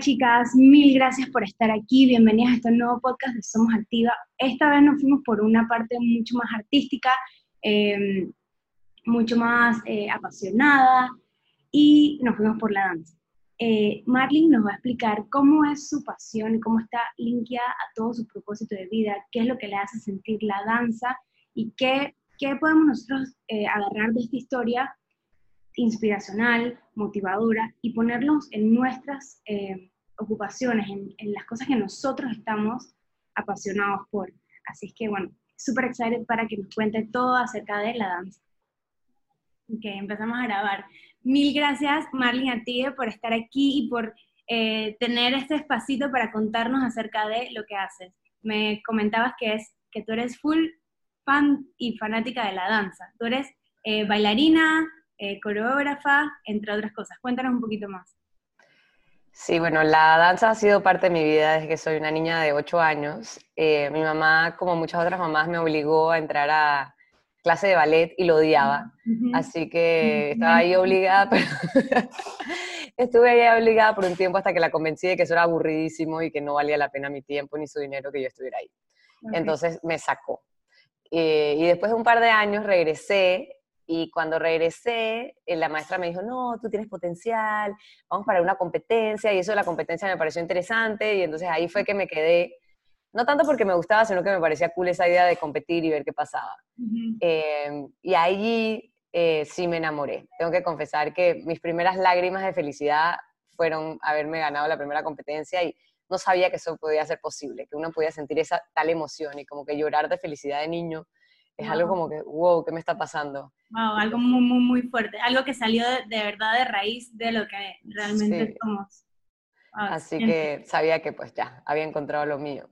Chicas, mil gracias por estar aquí. Bienvenidas a este nuevo podcast de Somos Activa. Esta vez nos fuimos por una parte mucho más artística, em, mucho más eh, apasionada y nos fuimos por la danza. Eh, Marlene nos va a explicar cómo es su pasión y cómo está linkeada a todo su propósito de vida, qué es lo que le hace sentir la danza y qué, qué podemos nosotros eh, agarrar de esta historia inspiracional, motivadora y ponerlos en nuestras eh, ocupaciones, en, las cosas que nosotros estamos apasionados por. Así es que, bueno, súper excited para que nos cuente todo acerca de la danza. Ok, empezamos a grabar. Mil gracias, Marlene, a ti por estar aquí y por eh, tener este espacito para contarnos acerca de lo que haces. Me comentabas que, es, que tú eres full fan y fanática de la danza. Tú eres eh, bailarina, eh, coreógrafa, entre otras cosas. Cuéntanos un poquito más. Sí, bueno, la danza ha sido parte de mi vida desde que soy una niña de 8 años. Eh, mi mamá, como muchas otras mamás, me obligó a entrar a clase de ballet y lo odiaba. Así que estaba ahí obligada, pero estuve ahí obligada por un tiempo hasta que la convencí de que eso era aburridísimo y que no valía la pena mi tiempo ni su dinero que yo estuviera ahí. Entonces me sacó. Eh, y después de un par de años regresé y cuando regresé, eh, la maestra me dijo, no, tú tienes potencial, vamos para una competencia, y eso de la competencia me pareció interesante, y entonces ahí fue que me quedé, no tanto porque me gustaba, sino que me parecía cool esa idea de competir y ver qué pasaba. Em, y allí eh, sí me enamoré. Tengo que confesar que mis primeras lágrimas de felicidad fueron haberme ganado la primera competencia y no sabía que eso podía ser posible, que uno podía sentir esa tal emoción y como que llorar de felicidad de niño es algo como que, wow, ¿qué me está pasando? Wow, algo muy, muy, muy fuerte, algo que salió de, verdad de raíz de lo que realmente somos. Así que sabía que pues ya, había encontrado lo mío.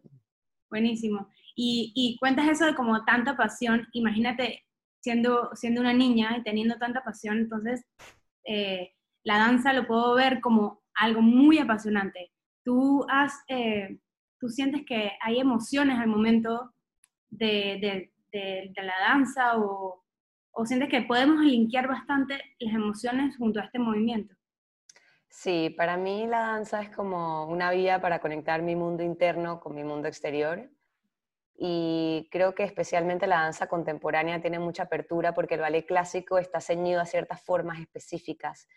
Buenísimo. Y, y cuentas eso de como tanta pasión, imagínate siendo, siendo una niña y teniendo tanta pasión, entonces eh, la danza lo puedo ver como algo muy apasionante. Tú, has, eh, tú sientes que hay emociones al momento de de, la danza o, o sientes que podemos linkear bastante las emociones junto a este movimiento? Sí, para mí la danza es como una vía para conectar mi mundo interno con mi mundo exterior. Y creo que especialmente la danza contemporánea tiene mucha apertura porque el ballet clásico está ceñido a ciertas formas específicas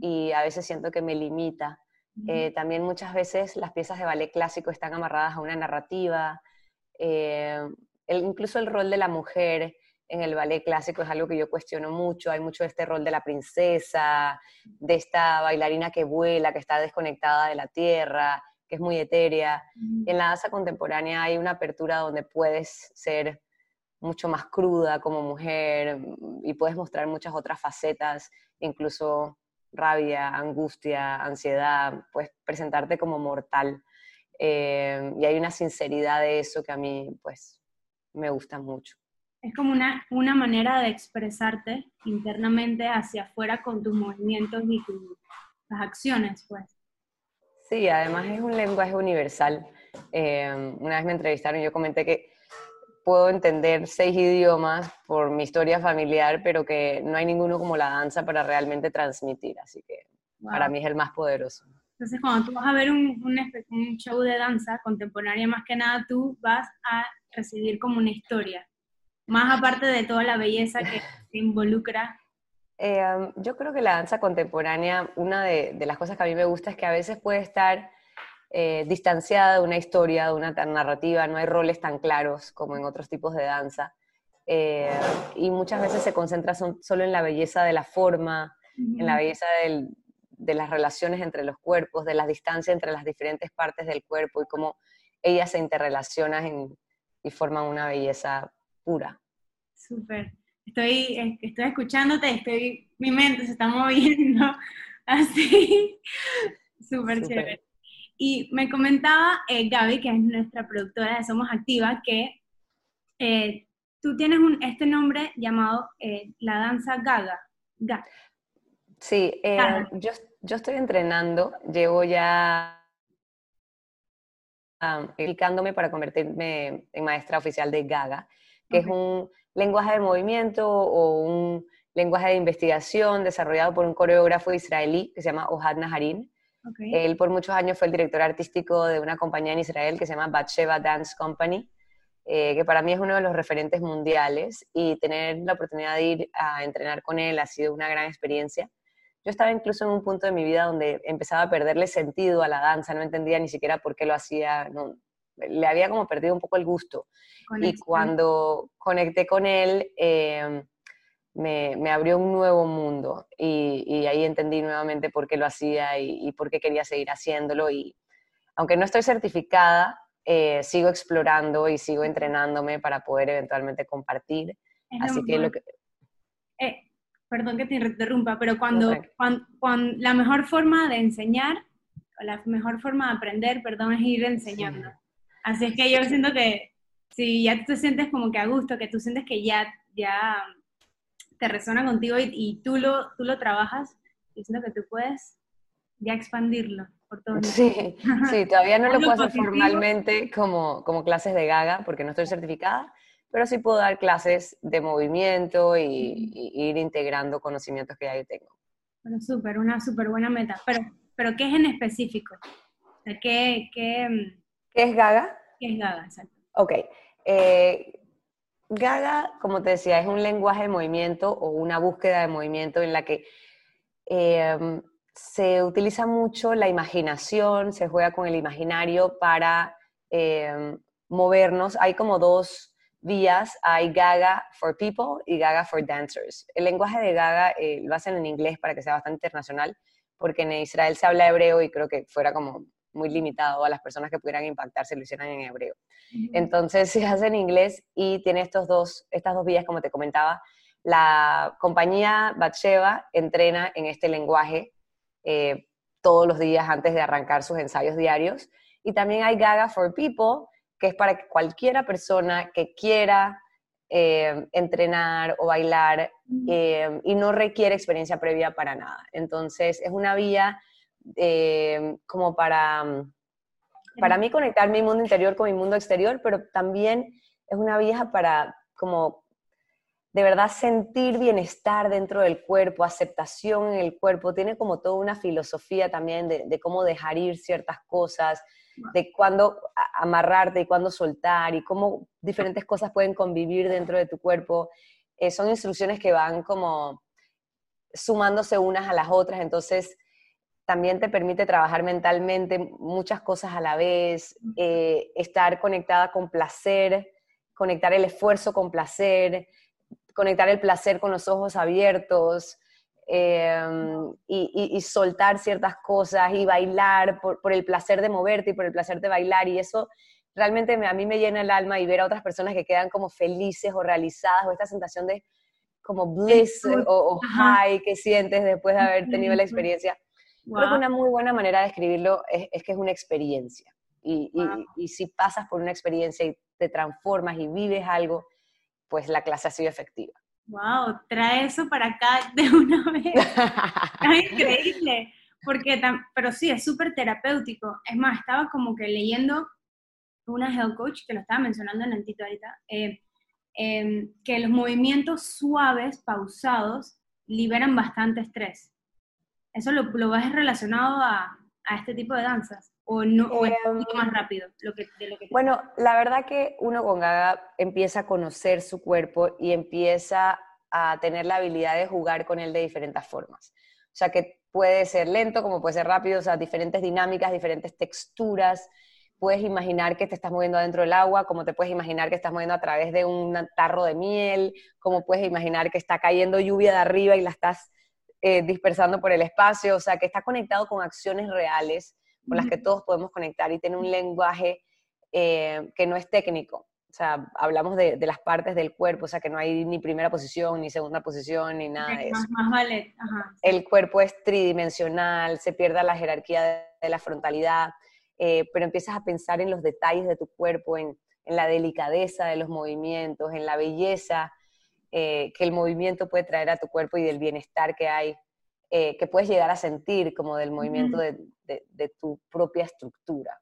y a veces siento que me limita. Eh, también muchas veces las piezas de ballet clásico están amarradas a una narrativa. Eh, incluso el rol de la mujer en el ballet clásico es algo que yo cuestiono mucho. Hay mucho de este rol de la princesa, de esta bailarina que vuela, que está desconectada de la tierra, que es muy etérea. En la danza contemporánea hay una apertura donde puedes ser mucho más cruda como mujer y puedes mostrar muchas otras facetas, incluso rabia, angustia, ansiedad, puedes presentarte como mortal. Eh, y hay una sinceridad de eso que a mí, pues, me gusta mucho. Es como una, una manera de expresarte internamente hacia afuera con tus movimientos y tus acciones, pues. Sí, además es un lenguaje universal. Eh, una vez me entrevistaron yo comenté que puedo entender seis idiomas por mi historia familiar, pero que no hay ninguno como la danza para realmente transmitir, así que para mí es el más poderoso. Entonces, cuando tú vas a ver un, un, un, show de danza contemporánea, más que nada tú vas a recibir como una historia, más aparte de toda la belleza que se involucra. Eh, yo creo que la danza contemporánea, una de, las cosas que a mí me gusta es que a veces puede estar eh, distanciada de una historia, de una narrativa, no hay roles tan claros como en otros tipos de danza. Eh, y muchas veces se concentra solo en la belleza de la forma, en la belleza de las relaciones entre los cuerpos, de la distancia entre las diferentes partes del cuerpo y cómo ellas se interrelacionan en, y forman una belleza pura. Súper. Estoy, estoy escuchándote, estoy, mi mente se está moviendo así. Súper chévere. Y me comentaba eh, Gaby, que es nuestra productora de Somos Activa, que eh, tú tienes un, este nombre llamado eh, la danza gaga. Sí, Yo, yo estoy entrenando, llevo ya dedicándome para convertirme en maestra oficial de Gaga, que es un lenguaje de movimiento o un lenguaje de investigación desarrollado por un coreógrafo israelí que se llama Ohad Naharin. Él por muchos años fue el director artístico de una compañía en Israel que se llama Batsheva Dance Company, eh, que para mí es uno de los referentes mundiales y tener la oportunidad de ir a entrenar con él ha sido una gran experiencia. Yo estaba incluso en un punto de mi vida donde empezaba a perderle sentido a la danza, no entendía ni siquiera por qué lo hacía, no, le había como perdido un poco el gusto. Y cuando conecté con él, eh, me, me, abrió un nuevo mundo y, y, ahí entendí nuevamente por qué lo hacía y, y, por qué quería seguir haciéndolo. Y aunque no estoy certificada, eh, sigo explorando y sigo entrenándome para poder eventualmente compartir. Así que lo que... Eh, perdón que te interrumpa, pero cuando, cuando, cuando, la mejor forma de enseñar, o la mejor forma de aprender, perdón, es ir enseñando. Así es que yo siento que si ya tú te sientes como que a gusto, que tú sientes que ya, ya te resuena contigo y, tú, lo, tú lo trabajas, yo siento que tú puedes ya expandirlo. Sí, sí, todavía no lo puedo hacer formalmente como, como clases de gaga porque no estoy certificada, pero sí puedo dar clases de movimiento y, ir integrando conocimientos que ya yo tengo. Bueno, súper, una súper buena meta. Pero, pero ¿qué es en específico? ¿qué, qué, mm, ¿Qué es gaga? ¿Qué es gaga? Exacto. Ok. Eh, gaga, como te decía, es un lenguaje de movimiento o una búsqueda de movimiento en la que... Eh, se utiliza mucho la imaginación, se juega con el imaginario para em, movernos. Hay como dos vías, hay Gaga for People y Gaga for Dancers. El lenguaje de Gaga eh, lo hacen en inglés para que sea bastante internacional, porque en Israel se habla hebreo y creo que fuera como muy limitado a las personas que pudieran impactar si lo hicieran en hebreo. Entonces se hace en inglés y tiene estos dos, estas dos vías, como te comentaba. La compañía Batsheva entrena en este lenguaje eh, todos los días antes de arrancar sus ensayos diarios. Y también hay Gaga for People, que es para que cualquiera persona que quiera eh, entrenar o bailar eh, y no requiere experiencia previa para nada. Entonces, es una vía como para, para mí conectar mi mundo interior con mi mundo exterior, pero también es una vía para como de verdad sentir bienestar dentro del cuerpo, aceptación en el cuerpo, tiene como toda una filosofía también de, cómo dejar ir ciertas cosas, de cuándo amarrarte y cuándo soltar y cómo diferentes cosas pueden convivir dentro de tu cuerpo. Eh, son instrucciones que van como sumándose unas a las otras, entonces también te permite trabajar mentalmente muchas cosas a la vez, eh, estar conectada con placer, conectar el esfuerzo con placer, conectar el placer con los ojos abiertos em, y, soltar ciertas cosas y bailar por, el placer de moverte y por el placer de bailar. Y eso realmente a mí me llena el alma y ver a otras personas que quedan como felices o realizadas o esta sensación de como bliss o, high que sientes después de haber tenido la experiencia. Creo que una muy buena manera de describirlo es, que es una experiencia. Y, y, si pasas por una experiencia y te transformas y vives algo, pues la clase ha sido efectiva. ¡Wow! Trae eso para acá de una vez. es increíble. Porque, pero sí, es súper terapéutico. Es más, estaba como que leyendo una health coach, que lo estaba mencionando en el tito ahorita, eh, em, que los movimientos suaves, pausados, liberan bastante estrés. ¿Eso lo, lo ves relacionado a, a este tipo de danzas? ¿O, no, es un poquito más em, rápido lo que, de lo que Bueno, la verdad que uno con Gaga empieza a conocer su cuerpo y empieza a tener la habilidad de jugar con él de diferentes formas. O sea, que puede ser lento, como puede ser rápido, o sea, diferentes dinámicas, diferentes texturas. Puedes imaginar que te estás moviendo adentro del agua, como te puedes imaginar que estás moviendo a través de un tarro de miel, como puedes imaginar que está cayendo lluvia de arriba y la estás eh, dispersando por el espacio, o sea, que está conectado con acciones reales con las que todos podemos conectar y tiene un lenguaje eh, que no es técnico. O sea, hablamos de, las partes del cuerpo, o sea, que no hay ni primera posición, ni segunda posición, ni nada de eso. Más, vale. El cuerpo es tridimensional, se pierde la jerarquía de, la frontalidad, eh, pero empiezas a pensar en los detalles de tu cuerpo, en, la delicadeza de los movimientos, en la belleza eh, que el movimiento puede traer a tu cuerpo y del bienestar que hay eh, que puedes llegar a sentir como del movimiento de, de, tu propia estructura.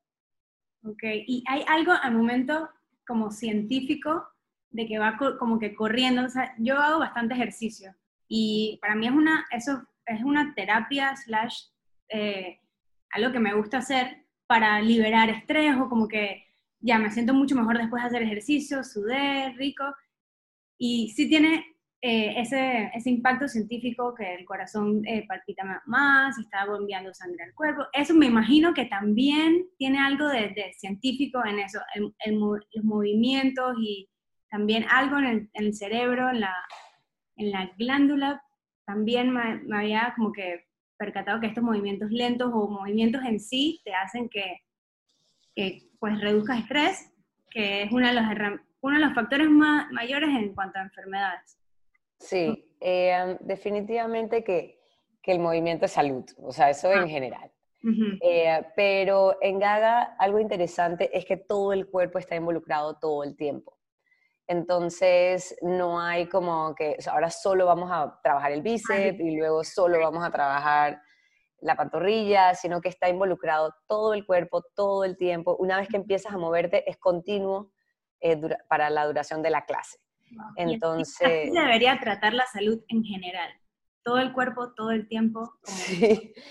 Ok, y hay algo al momento como científico de que va como que corriendo, o sea, yo hago bastante ejercicio y para mí es una, eso es una terapia slash eh, algo que me gusta hacer para liberar estrés o como que ya me siento mucho mejor después de hacer ejercicio, sudé, rico. Y sí tiene eh, ese, ese, impacto científico que el corazón eh, palpita más, está bombeando sangre al cuerpo. Eso me imagino que también tiene algo de, científico en eso, los movimientos y también algo en el, cerebro, en la, en la glándula. También me, había como que percatado que estos movimientos lentos o movimientos en sí te hacen que, que pues reduzcas estrés, que es uno de los, uno de los factores más, mayores en cuanto a enfermedades. Sí, eh, definitivamente que, el movimiento es salud, o sea, eso en ah. general. Eh, pero en Gaga algo interesante es que todo el cuerpo está involucrado todo el tiempo. Entonces, no hay como que ahora solo vamos a trabajar el bíceps y luego solo vamos a trabajar la pantorrilla, sino que está involucrado todo el cuerpo, todo el tiempo. Una vez que empiezas a moverte, es continuo eh, para la duración de la clase. Entonces... Debería tratar la salud en general, todo el cuerpo, todo el tiempo. Sí.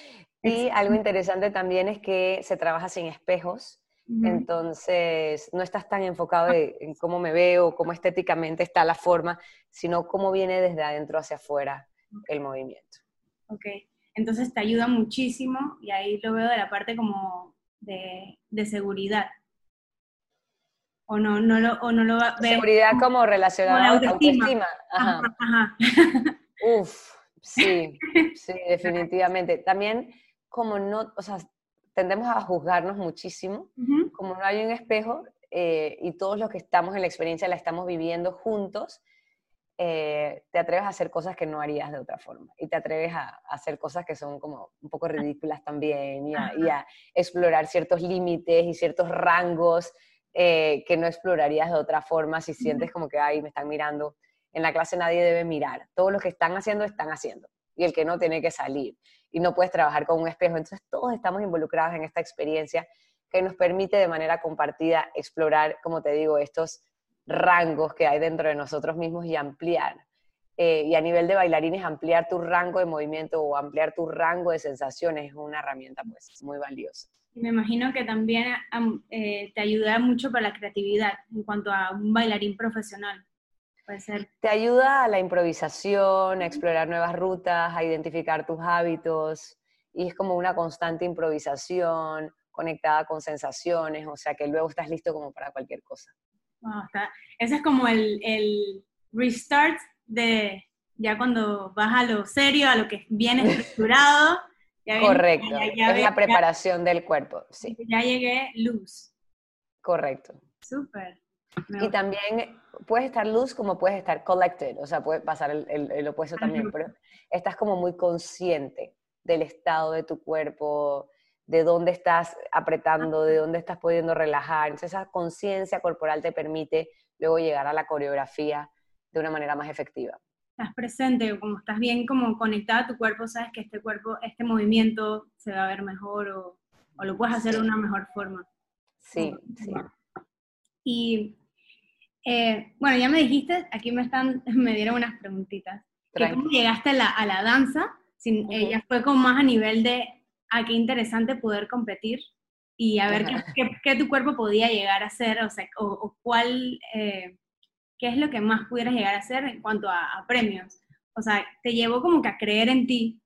Y algo interesante también es que se trabaja sin espejos, entonces no estás tan enfocado ah. en cómo me veo, cómo estéticamente está la forma, sino cómo viene desde adentro hacia afuera el movimiento. Ok, entonces te ayuda muchísimo y ahí lo veo de la parte como de, de seguridad o no, no lo, o no lo Seguridad como relacionada a la autoestima. Ajá. Uf, sí, sí, definitivamente. También como no, o sea, tendemos a juzgarnos muchísimo, como no hay un espejo eh, y todos los que estamos en la experiencia la estamos viviendo juntos, eh, te atreves a hacer cosas que no harías de otra forma y te atreves a, hacer cosas que son como un poco ridículas también y y a explorar ciertos límites y ciertos rangos eh, que no explorarías de otra forma si sientes como que, ay, me están mirando. En la clase nadie debe mirar. Todos los que están haciendo, están haciendo. Y el que no tiene que salir. Y no puedes trabajar con un espejo. Entonces todos estamos involucrados en esta experiencia que nos permite de manera compartida explorar, como te digo, estos rangos que hay dentro de nosotros mismos y ampliar. Eh, y a nivel de bailarines, ampliar tu rango de movimiento o ampliar tu rango de sensaciones es una herramienta pues muy valiosa. Me imagino que también eh, te ayuda mucho para la creatividad en cuanto a un bailarín profesional. Puede ser. Te ayuda a la improvisación, a explorar nuevas rutas, a identificar tus hábitos y es como una constante improvisación conectada con sensaciones, o sea que luego estás listo como para cualquier cosa. Ese es como el, el restart de ya cuando vas a lo serio, a lo que viene estructurado Correcto, es la preparación del cuerpo, sí. Ya llegué luz. Correcto. Súper. Y también puedes estar luz como puedes estar collected, o sea, puede pasar el, opuesto también, pero estás como muy consciente del estado de tu cuerpo, de dónde estás apretando, de dónde estás pudiendo relajar. Entonces esa conciencia corporal te permite luego llegar a la coreografía de una manera más efectiva estás presente, como estás bien como conectada a tu cuerpo, sabes que este cuerpo, este movimiento se va a ver mejor o, o lo puedes hacer de una mejor forma. Sí, sí. Y eh, bueno, ya me dijiste, aquí me están, me dieron unas preguntitas. ¿Cómo llegaste a la, a la danza? Sin, Ella fue como más a nivel de, a ah, qué interesante poder competir y a ver qué, qué, tu cuerpo podía llegar a ser, o sea, o, cuál, eh, ¿qué es lo que más pudieras llegar a hacer en cuanto a, premios? O sea, te llevó como que a creer en ti.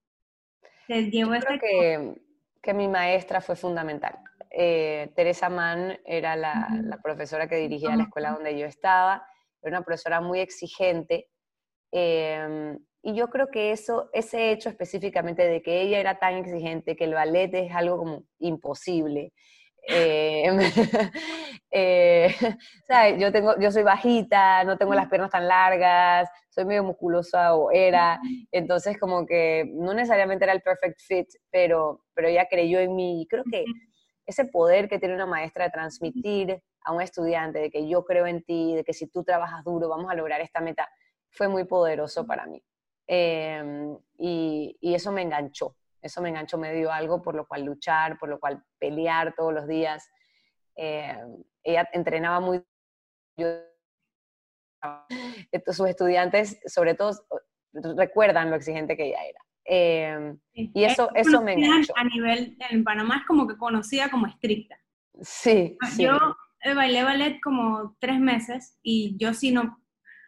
Te llevó Yo creo que, que, mi maestra fue fundamental. Eh, Teresa Mann era la, la, profesora que dirigía la escuela donde yo estaba, era una profesora muy exigente. Em, y yo creo que eso, ese hecho específicamente de que ella era tan exigente, que el ballet es algo como imposible, eh, eh Yo, tengo, yo soy bajita, no tengo las piernas tan largas, soy medio musculosa o era, entonces como que no necesariamente era el perfect fit, pero, pero ella creyó en mí y creo que ese poder que tiene una maestra de transmitir a un estudiante de que yo creo en ti, de que si tú trabajas duro vamos a lograr esta meta, fue muy poderoso para mí. Em, y, y eso me enganchó, eso me enganchó, me dio algo por lo cual luchar, por lo cual pelear todos los días. Eh, ella entrenaba muy... sus estudiantes, sobre todo, recuerdan lo exigente que ella era. Em, y eso, eso me enganchó. A nivel, en Panamá es como que conocida como estricta. Sí, sí. Yo bailé ballet como tres meses y yo sí no,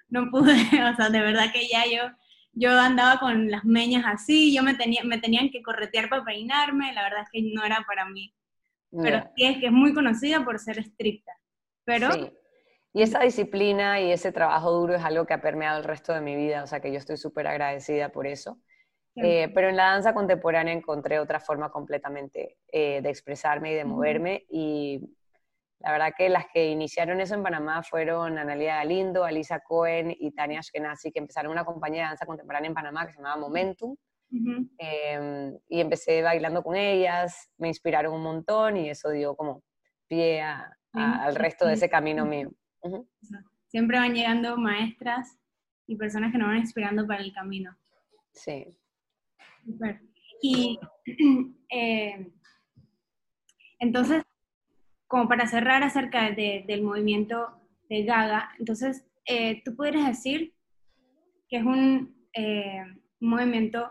no pude, o sea, de verdad que ya yo, yo andaba con las meñas así, yo me, tenía, me tenían que corretear para peinarme, la verdad es que no era para mí. Pero sí es que es muy conocida por ser estricta. Pero... Sí. Y esa disciplina y ese trabajo duro es algo que ha permeado el resto de mi vida, o sea que yo estoy súper agradecida por eso. Eh, pero en la danza contemporánea encontré otra forma completamente eh, de expresarme y de moverme y la verdad que las que iniciaron eso en Panamá fueron Analia Galindo, Alisa Cohen y Tania Ashkenazi, que empezaron una compañía de danza contemporánea en Panamá que se llamaba Momentum. Em, y empecé bailando con ellas, me inspiraron un montón y eso dio como pie al resto de ese camino mío. Siempre van llegando maestras y personas que nos van inspirando para el camino. Sí. Super. Y eh, entonces, como para cerrar acerca del movimiento de Gaga, entonces, eh, tú podrías decir que es un, eh, movimiento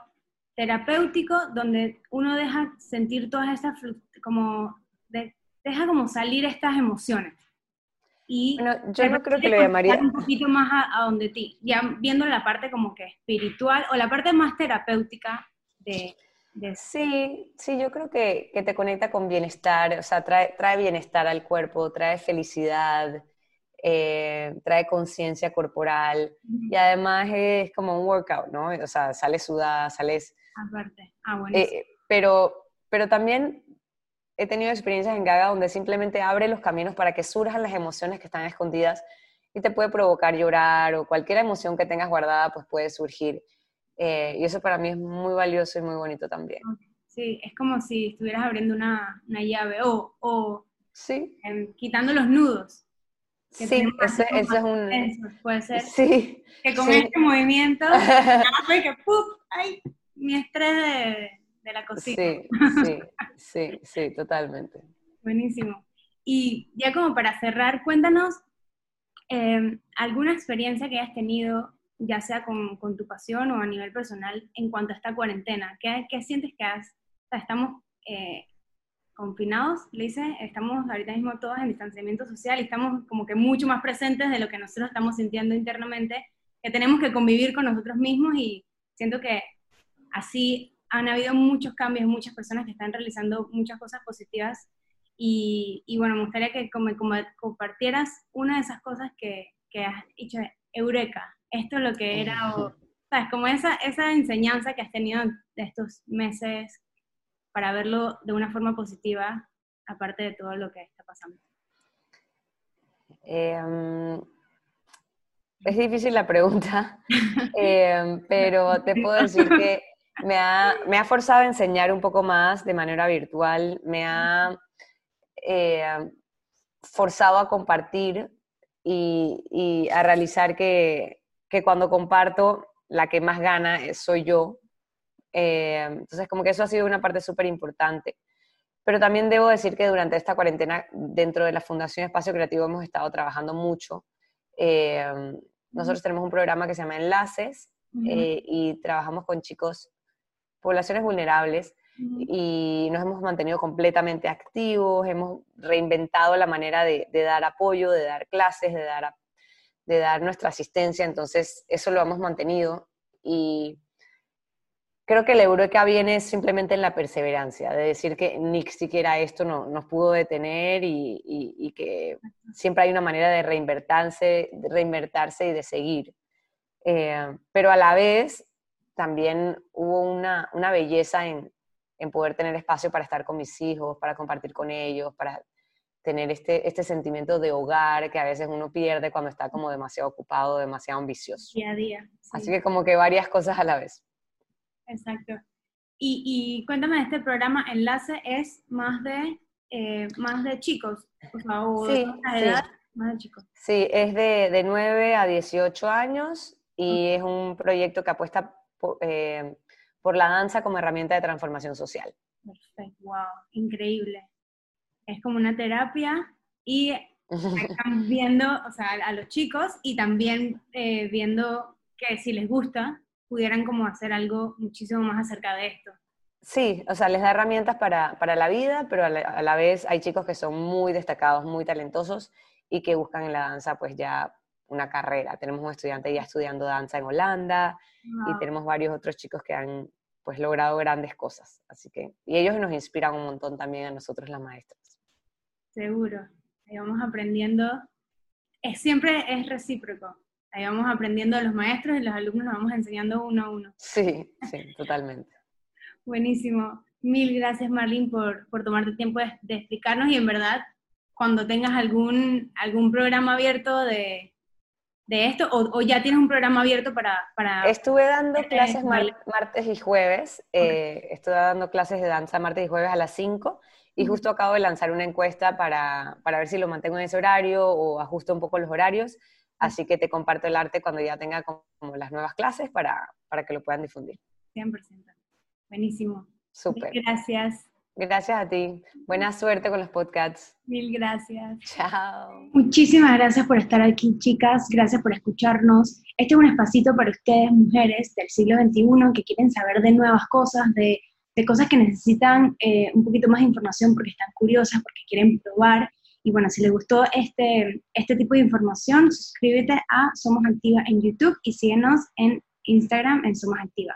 terapéutico donde uno deja sentir todas esas, como, deja como salir estas emociones. Y yo no creo que lo llamaría... Un poquito más a, donde ti, ya viendo la parte como que espiritual o la parte más terapéutica de, Sí, sí, yo creo que, que, te conecta con bienestar, o sea, trae, trae bienestar al cuerpo, trae felicidad, eh, trae conciencia corporal y además es como un workout, ¿no? O sea, sales sudada, sales... Aparte, ah, bueno. Eh, pero, pero también he tenido experiencias en Gaga donde simplemente abre los caminos para que surjan las emociones que están escondidas y te puede provocar llorar o cualquier emoción que tengas guardada pues puede surgir. Eh, y eso para mí es muy valioso y muy bonito también. Sí, es como si estuvieras abriendo una, una llave o, o sí. Em, quitando los nudos. Sí, ese, es un... puede ser. Sí. Que con este movimiento, que ¡pup! ¡Ay! Mi estrés de, de la cocina. Sí, sí, sí, sí, totalmente. Buenísimo. Y ya como para cerrar, cuéntanos em, alguna experiencia que hayas tenido ya sea con, con, tu pasión o a nivel personal, en cuanto a esta cuarentena? ¿Qué, qué sientes que has, estamos eh, confinados, le dice, estamos ahorita mismo todos en distanciamiento social y estamos como que mucho más presentes de lo que nosotros estamos sintiendo internamente, que tenemos que convivir con nosotros mismos y siento que así han habido muchos cambios, muchas personas que están realizando muchas cosas positivas y, y bueno, me gustaría que como, como compartieras una de esas cosas que, que has dicho, Eureka, esto es lo que era, o, ¿sabes? Como esa, esa enseñanza que has tenido de estos meses para verlo de una forma positiva, aparte de todo lo que está pasando. Em, es difícil la pregunta, em, pero te puedo decir que me ha, me ha, forzado a enseñar un poco más de manera virtual, me ha eh, forzado a compartir y, y, a realizar que que cuando comparto, la que más gana soy yo. Eh, entonces, como que eso ha sido una parte súper importante. Pero también debo decir que durante esta cuarentena, dentro de la Fundación Espacio Creativo, hemos estado trabajando mucho. Eh, nosotros tenemos un programa que se llama Enlaces eh, y trabajamos con chicos, poblaciones vulnerables, y nos hemos mantenido completamente activos, hemos reinventado la manera de, de dar apoyo, de dar clases, de dar de dar nuestra asistencia, entonces eso lo hemos mantenido y creo que la eureka viene simplemente en la perseverancia, de decir que ni siquiera esto no, nos pudo detener y, que siempre hay una manera de reinvertirse, de reinvertirse y de seguir. Eh, pero a la vez también hubo una, una belleza en, en poder tener espacio para estar con mis hijos, para compartir con ellos, para tener este, este sentimiento de hogar que a veces uno pierde cuando está como demasiado ocupado, demasiado ambicioso. Día a día. Así que como que varias cosas a la vez. Exacto. Y, y cuéntame, este programa Enlace es más de, eh, más de chicos, o sea, o sí, de edad, más de chicos. Sí, es de, de 9 a 18 años y es un proyecto que apuesta por, eh, por la danza como herramienta de transformación social. Perfecto, wow, increíble es como una terapia y están viendo, o sea, a los chicos y también eh, viendo que si les gusta, pudieran como hacer algo muchísimo más acerca de esto. Sí, o sea, les da herramientas para, para la vida, pero a la, a la, vez hay chicos que son muy destacados, muy talentosos y que buscan en la danza pues ya una carrera. Tenemos un estudiante ya estudiando danza en Holanda wow. y tenemos varios otros chicos que han pues logrado grandes cosas. Así que, y ellos nos inspiran un montón también a nosotros las maestras. Seguro, ahí vamos aprendiendo, es, siempre es recíproco, ahí vamos aprendiendo de los maestros y los alumnos nos vamos enseñando uno a uno. Sí, sí, totalmente. Buenísimo. Mil gracias, Marlene, por, por tomarte tiempo de, de, explicarnos y en verdad, cuando tengas algún, algún programa abierto de, de esto, o, o, ya tienes un programa abierto para... para estuve dando este clases mar, martes y jueves, okay. eh, estuve dando clases de danza martes y jueves a las 5, y justo acabo de lanzar una encuesta para, para ver si lo mantengo en ese horario o ajusto un poco los horarios, así que te comparto el arte cuando ya tenga como, como las nuevas clases para, para que lo puedan difundir. 100%. Buenísimo. Súper. Gracias. Gracias a ti. Buena suerte con los podcasts. Mil gracias. Chao. Muchísimas gracias por estar aquí, chicas. Gracias por escucharnos. Este es un espacito para ustedes, mujeres del siglo XXI, que quieren saber de nuevas cosas, de, de cosas que necesitan eh, un poquito más de información porque están curiosas, porque quieren probar. Y bueno, si les gustó este, este tipo de información, suscríbete a Somos Activa en YouTube y síguenos en Instagram en Somos Activa.